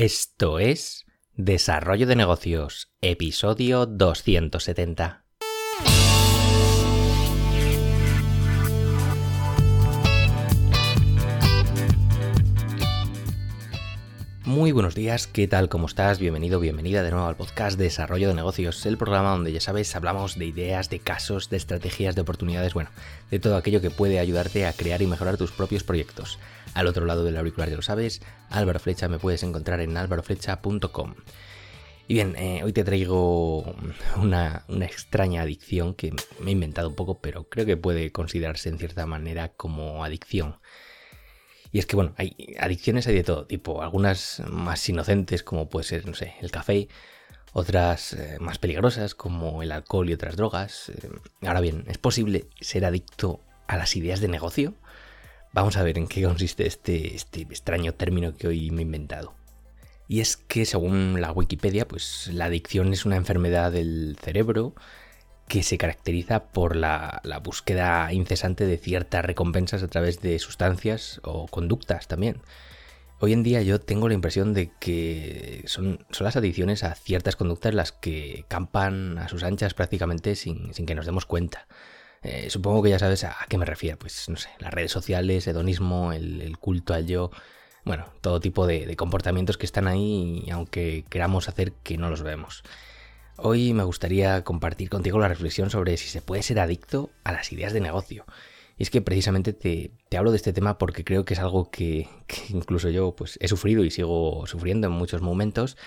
Esto es Desarrollo de Negocios, episodio 270. Muy buenos días, ¿qué tal? ¿Cómo estás? Bienvenido, bienvenida de nuevo al podcast Desarrollo de Negocios, el programa donde ya sabes, hablamos de ideas, de casos, de estrategias, de oportunidades, bueno, de todo aquello que puede ayudarte a crear y mejorar tus propios proyectos. Al otro lado del auricular ya lo sabes, Álvaro Flecha me puedes encontrar en álvaroflecha.com. Y bien, eh, hoy te traigo una, una extraña adicción que me he inventado un poco, pero creo que puede considerarse en cierta manera como adicción. Y es que, bueno, hay adicciones hay de todo tipo, algunas más inocentes como puede ser, no sé, el café, otras eh, más peligrosas como el alcohol y otras drogas. Eh, ahora bien, ¿es posible ser adicto a las ideas de negocio? Vamos a ver en qué consiste este, este extraño término que hoy me he inventado. Y es que según la Wikipedia, pues la adicción es una enfermedad del cerebro que se caracteriza por la, búsqueda incesante de ciertas recompensas a través de sustancias o conductas también. Hoy en día yo tengo la impresión de que son, son las adicciones a ciertas conductas las que campan a sus anchas prácticamente sin, que nos demos cuenta. Eh, supongo que ya sabes a, qué me refiero, pues no sé, las redes sociales, hedonismo, el, culto al yo, bueno, todo tipo de, de comportamientos que están ahí aunque queramos hacer que no los vemos. Hoy me gustaría compartir contigo la reflexión sobre si se puede ser adicto a las ideas de negocio. Y es que precisamente te, hablo de este tema porque creo que es algo que, incluso yo pues, he sufrido y sigo sufriendo en muchos momentos.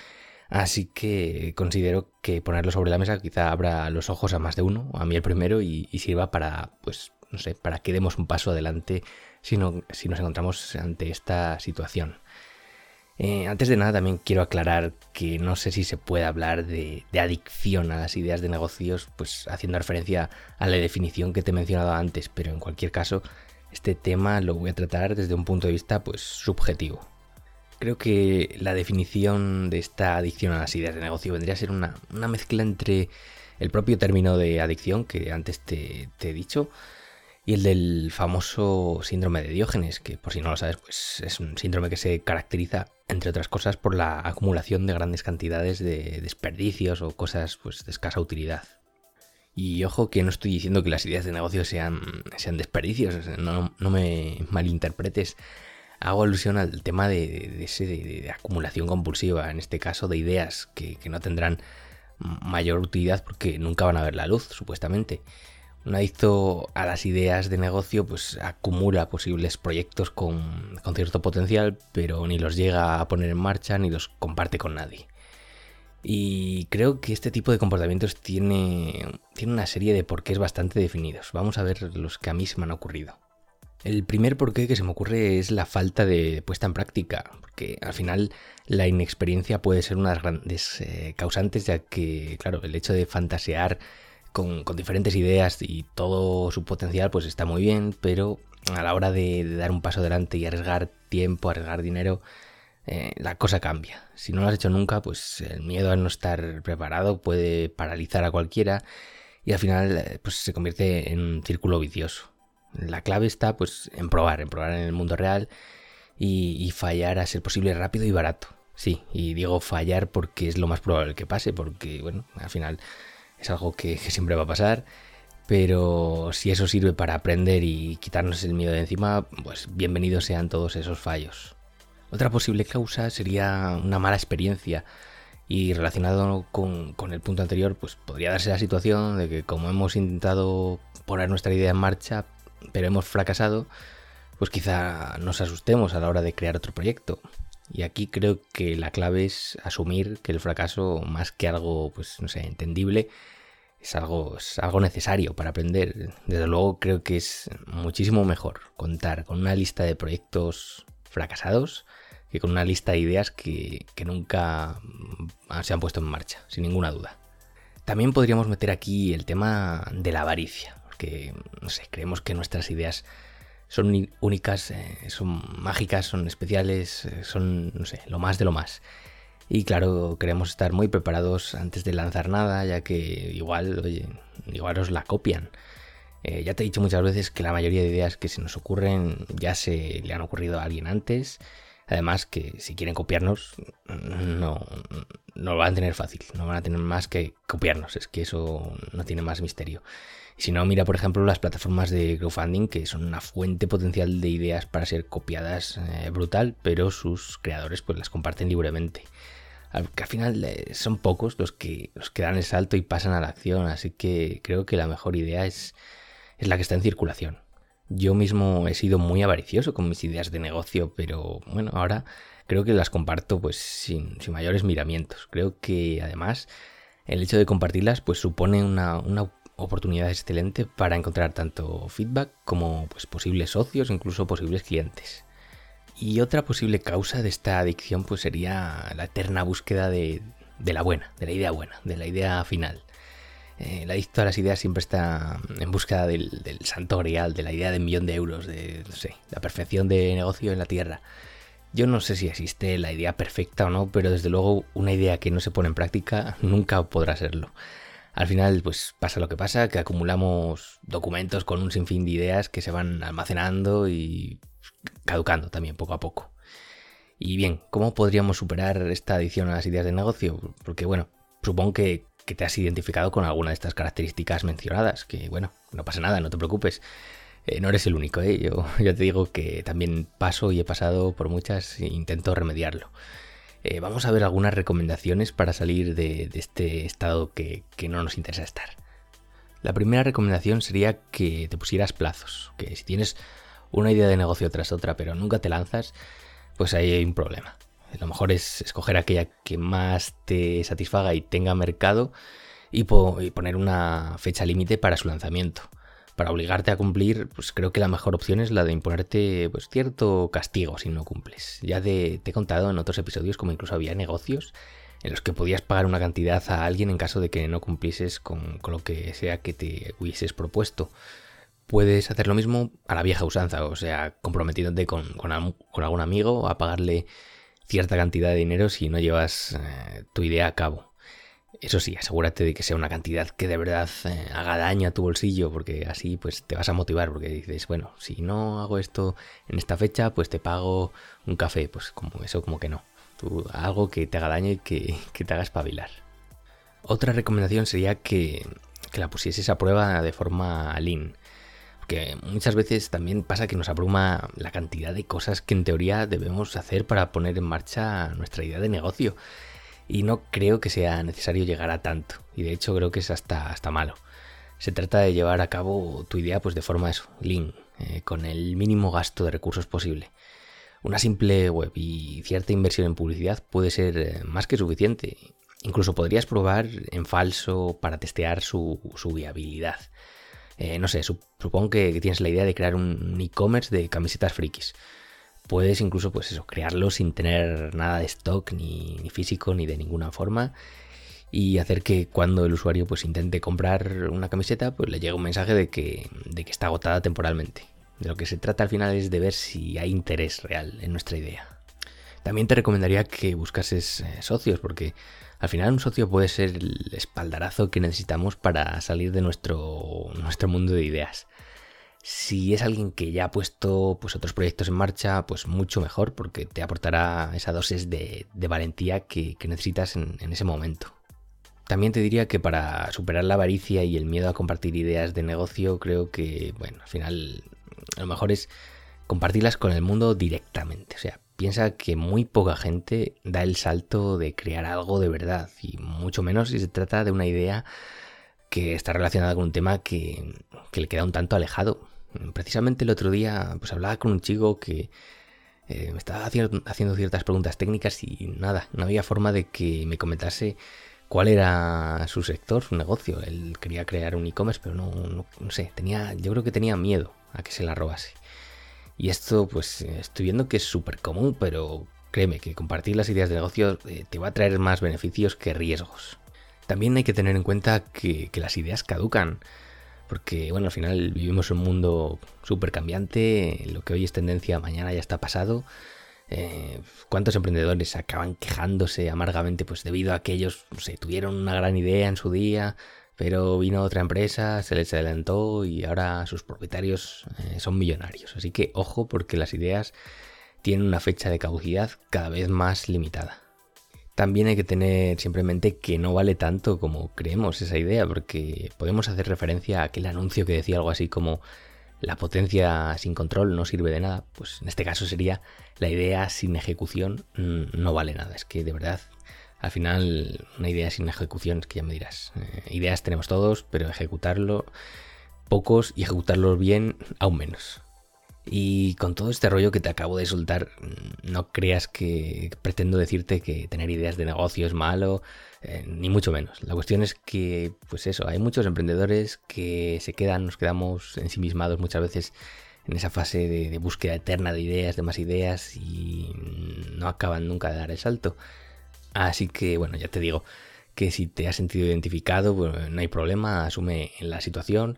Así que considero que ponerlo sobre la mesa quizá abra los ojos a más de uno, a mí el primero, y, sirva para, pues, no sé, para que demos un paso adelante si, si nos encontramos ante esta situación. Eh, antes de nada también quiero aclarar que no sé si se puede hablar de, adicción a las ideas de negocios, pues haciendo referencia a la definición que te he mencionado antes, pero en cualquier caso este tema lo voy a tratar desde un punto de vista pues subjetivo. Creo que la definición de esta adicción a las ideas de negocio vendría a ser una, mezcla entre el propio término de adicción que antes te he dicho, y el del famoso síndrome de Diógenes, que por si no lo sabes, pues es un síndrome que se caracteriza, entre otras cosas, por la acumulación de grandes cantidades de desperdicios o cosas pues, de escasa utilidad. Y ojo que no estoy diciendo que las ideas de negocio sean, sean desperdicios, no, me malinterpretes. Hago alusión al tema de, de, acumulación compulsiva, en este caso de ideas que, que no tendrán mayor utilidad porque nunca van a ver la luz, supuestamente. Un adicto a las ideas de negocio pues acumula posibles proyectos con, cierto potencial, pero ni los llega a poner en marcha ni los comparte con nadie. Y creo que este tipo de comportamientos tiene, tiene una serie de porqués bastante definidos. Vamos a ver los que a mí se me han ocurrido. El primer porqué que se me ocurre es la falta de puesta en práctica, porque al final la inexperiencia puede ser una de las grandes eh, causantes, ya que, claro, el hecho de fantasear con, diferentes ideas y todo su potencial pues está muy bien, pero a la hora de, dar un paso adelante y arriesgar tiempo, arriesgar dinero, eh, la cosa cambia. Si no lo has hecho nunca, pues el miedo a no estar preparado puede paralizar a cualquiera y al final eh, pues se convierte en un círculo vicioso. La clave está pues en probar, en probar en el mundo real y, y fallar a ser posible rápido y barato. Sí, y digo fallar porque es lo más probable que pase, porque bueno, al final es algo que, siempre va a pasar. Pero si eso sirve para aprender y quitarnos el miedo de encima, pues bienvenidos sean todos esos fallos. Otra posible causa sería una mala experiencia. Y relacionado con, con, el punto anterior, pues podría darse la situación de que como hemos intentado poner nuestra idea en marcha, pero hemos fracasado, pues quizá nos asustemos a la hora de crear otro proyecto. Y aquí creo que la clave es asumir que el fracaso, más que algo, pues no sé, entendible, es algo, es algo necesario para aprender. Desde luego creo que es muchísimo mejor contar con una lista de proyectos fracasados que con una lista de ideas que, que nunca se han puesto en marcha, sin ninguna duda. También podríamos meter aquí el tema de la avaricia, porque no sé, creemos que nuestras ideas son únicas, eh, son mágicas, son especiales, eh, son, no sé, lo más de lo más. Y claro, queremos estar muy preparados antes de lanzar nada, ya que igual, oye, igual os la copian. Eh, ya te he dicho muchas veces que la mayoría de ideas que se nos ocurren ya se le han ocurrido a alguien antes. Además que si quieren copiarnos, no, no lo van a tener fácil, no van a tener más que copiarnos, es que eso no tiene más misterio. Si no, mira por ejemplo las plataformas de crowdfunding, que son una fuente potencial de ideas para ser copiadas eh, brutal, pero sus creadores pues las comparten libremente. Que al final eh, son pocos los que, los que dan el salto y pasan a la acción, así que creo que la mejor idea es, es la que está en circulación. Yo mismo he sido muy avaricioso con mis ideas de negocio, pero bueno, ahora creo que las comparto pues sin, mayores miramientos. Creo que además el hecho de compartirlas pues supone una, una oportunidad excelente para encontrar tanto feedback como pues, posibles socios, incluso posibles clientes. Y otra posible causa de esta adicción pues sería la eterna búsqueda de, la buena, de la idea buena, de la idea final. Eh, el adicto a las ideas siempre está en búsqueda del, santo grial, de la idea de un millón de euros, de la perfección de negocio en la tierra. Yo no sé si existe la idea perfecta o no, pero desde luego una idea que no se pone en práctica nunca podrá serlo. Al final, pues pasa lo que pasa, que acumulamos documentos con un sinfín de ideas que se van almacenando y caducando también poco a poco. Y bien, ¿cómo podríamos superar esta adicción a las ideas de negocio? Porque bueno, supongo que, te has identificado con alguna de estas características mencionadas, que bueno, no pasa nada, no te preocupes. Eh, no eres el único, ¿eh? yo ya te digo que también paso y he pasado por muchas e intento remediarlo. Eh, vamos a ver algunas recomendaciones para salir de, este estado que, no nos interesa estar. La primera recomendación sería que te pusieras plazos, que si tienes una idea de negocio tras otra pero nunca te lanzas, pues ahí hay un problema. Lo mejor es escoger aquella que más te satisfaga y tenga mercado y poner una fecha límite para su lanzamiento para obligarte a cumplir, pues creo que la mejor opción es la de imponerte pues, cierto castigo si no cumples. Ya te he contado en otros episodios como incluso había negocios en los que podías pagar una cantidad a alguien en caso de que no cumplieses con, lo que sea que te hubieses propuesto. Puedes hacer lo mismo a la vieja usanza, o sea, comprometiéndote con, algún amigo a pagarle cierta cantidad de dinero si no llevas eh, tu idea a cabo. Eso sí, asegúrate de que sea una cantidad que de verdad eh, haga daño a tu bolsillo, porque así pues te vas a motivar, porque dices, bueno, si no hago esto en esta fecha, pues te pago un café, pues como eso como que no. Tú, algo que te haga daño y que, te haga espabilar. Otra recomendación sería que, que la pusieses a prueba de forma lean. Porque muchas veces también pasa que nos abruma la cantidad de cosas que en teoría debemos hacer para poner en marcha nuestra idea de negocio y no creo que sea necesario llegar a tanto, y de hecho creo que es hasta, hasta malo. Se trata de llevar a cabo tu idea pues de forma eso, lean, eh, con el mínimo gasto de recursos posible. Una simple web y cierta inversión en publicidad puede ser eh, más que suficiente. Incluso podrías probar en falso para testear su, viabilidad. Eh, no sé, supongo que tienes la idea de crear un e-commerce de camisetas frikis puedes incluso pues eso, crearlo sin tener nada de stock ni, físico ni de ninguna forma y hacer que cuando el usuario pues intente comprar una camiseta pues le llegue un mensaje de que, de que está agotada temporalmente. De lo que se trata al final es de ver si hay interés real en nuestra idea. También te recomendaría que buscases eh, socios porque al final un socio puede ser el espaldarazo que necesitamos para salir de nuestro, nuestro mundo de ideas. Si es alguien que ya ha puesto pues, otros proyectos en marcha, pues mucho mejor, porque te aportará esa dosis de, valentía que, necesitas en, ese momento. También te diría que para superar la avaricia y el miedo a compartir ideas de negocio, creo que, bueno, al final lo mejor es compartirlas con el mundo directamente. O sea, piensa que muy poca gente da el salto de crear algo de verdad, y mucho menos si se trata de una idea que está relacionada con un tema que, que le queda un tanto alejado. Precisamente el otro día pues hablaba con un chico que eh, me estaba haciendo, ciertas preguntas técnicas y nada, no había forma de que me comentase cuál era su sector, su negocio. Él quería crear un e-commerce, pero no, no, sé, tenía, yo creo que tenía miedo a que se la robase. Y esto pues estoy viendo que es súper común, pero créeme que compartir las ideas de negocio eh, te va a traer más beneficios que riesgos. También hay que tener en cuenta que, que las ideas caducan porque bueno, al final vivimos un mundo súper cambiante, lo que hoy es tendencia, mañana ya está pasado. Eh, ¿Cuántos emprendedores acaban quejándose amargamente pues debido a que ellos no tuvieron una gran idea en su día, pero vino otra empresa, se les adelantó y ahora sus propietarios eh, son millonarios? Así que ojo porque las ideas tienen una fecha de caducidad cada vez más limitada. También hay que tener simplemente que no vale tanto como creemos esa idea, porque podemos hacer referencia a aquel anuncio que decía algo así como la potencia sin control no sirve de nada, pues en este caso sería la idea sin ejecución mm, no vale nada. Es que de verdad, al final una idea sin ejecución, es que ya me dirás, eh, ideas tenemos todos, pero ejecutarlo pocos y ejecutarlos bien aún menos. Y con todo este rollo que te acabo de soltar, no creas que pretendo decirte que tener ideas de negocio es malo, eh, ni mucho menos. La cuestión es que, pues eso, hay muchos emprendedores que se quedan, nos quedamos ensimismados muchas veces en esa fase de, búsqueda eterna de ideas, de más ideas, y no acaban nunca de dar el salto. Así que, bueno, ya te digo que si te has sentido identificado, pues, no hay problema, asume en la situación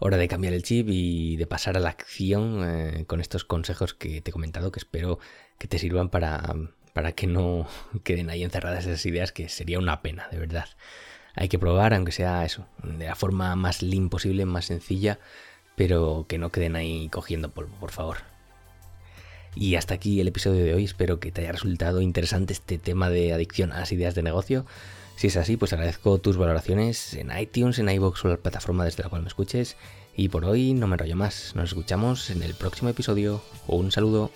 hora de cambiar el chip y de pasar a la acción eh, con estos consejos que te he comentado, que espero que te sirvan para, para que no queden ahí encerradas esas ideas, que sería una pena, de verdad. Hay que probar, aunque sea eso, de la forma más lean posible, más sencilla, pero que no queden ahí cogiendo polvo, por favor. Y hasta aquí el episodio de hoy, espero que te haya resultado interesante este tema de adicción a las ideas de negocio. Si es así, pues agradezco tus valoraciones en iTunes, en iVoox o la plataforma desde la cual me escuches. Y por hoy no me enrollo más. Nos escuchamos en el próximo episodio. Un saludo.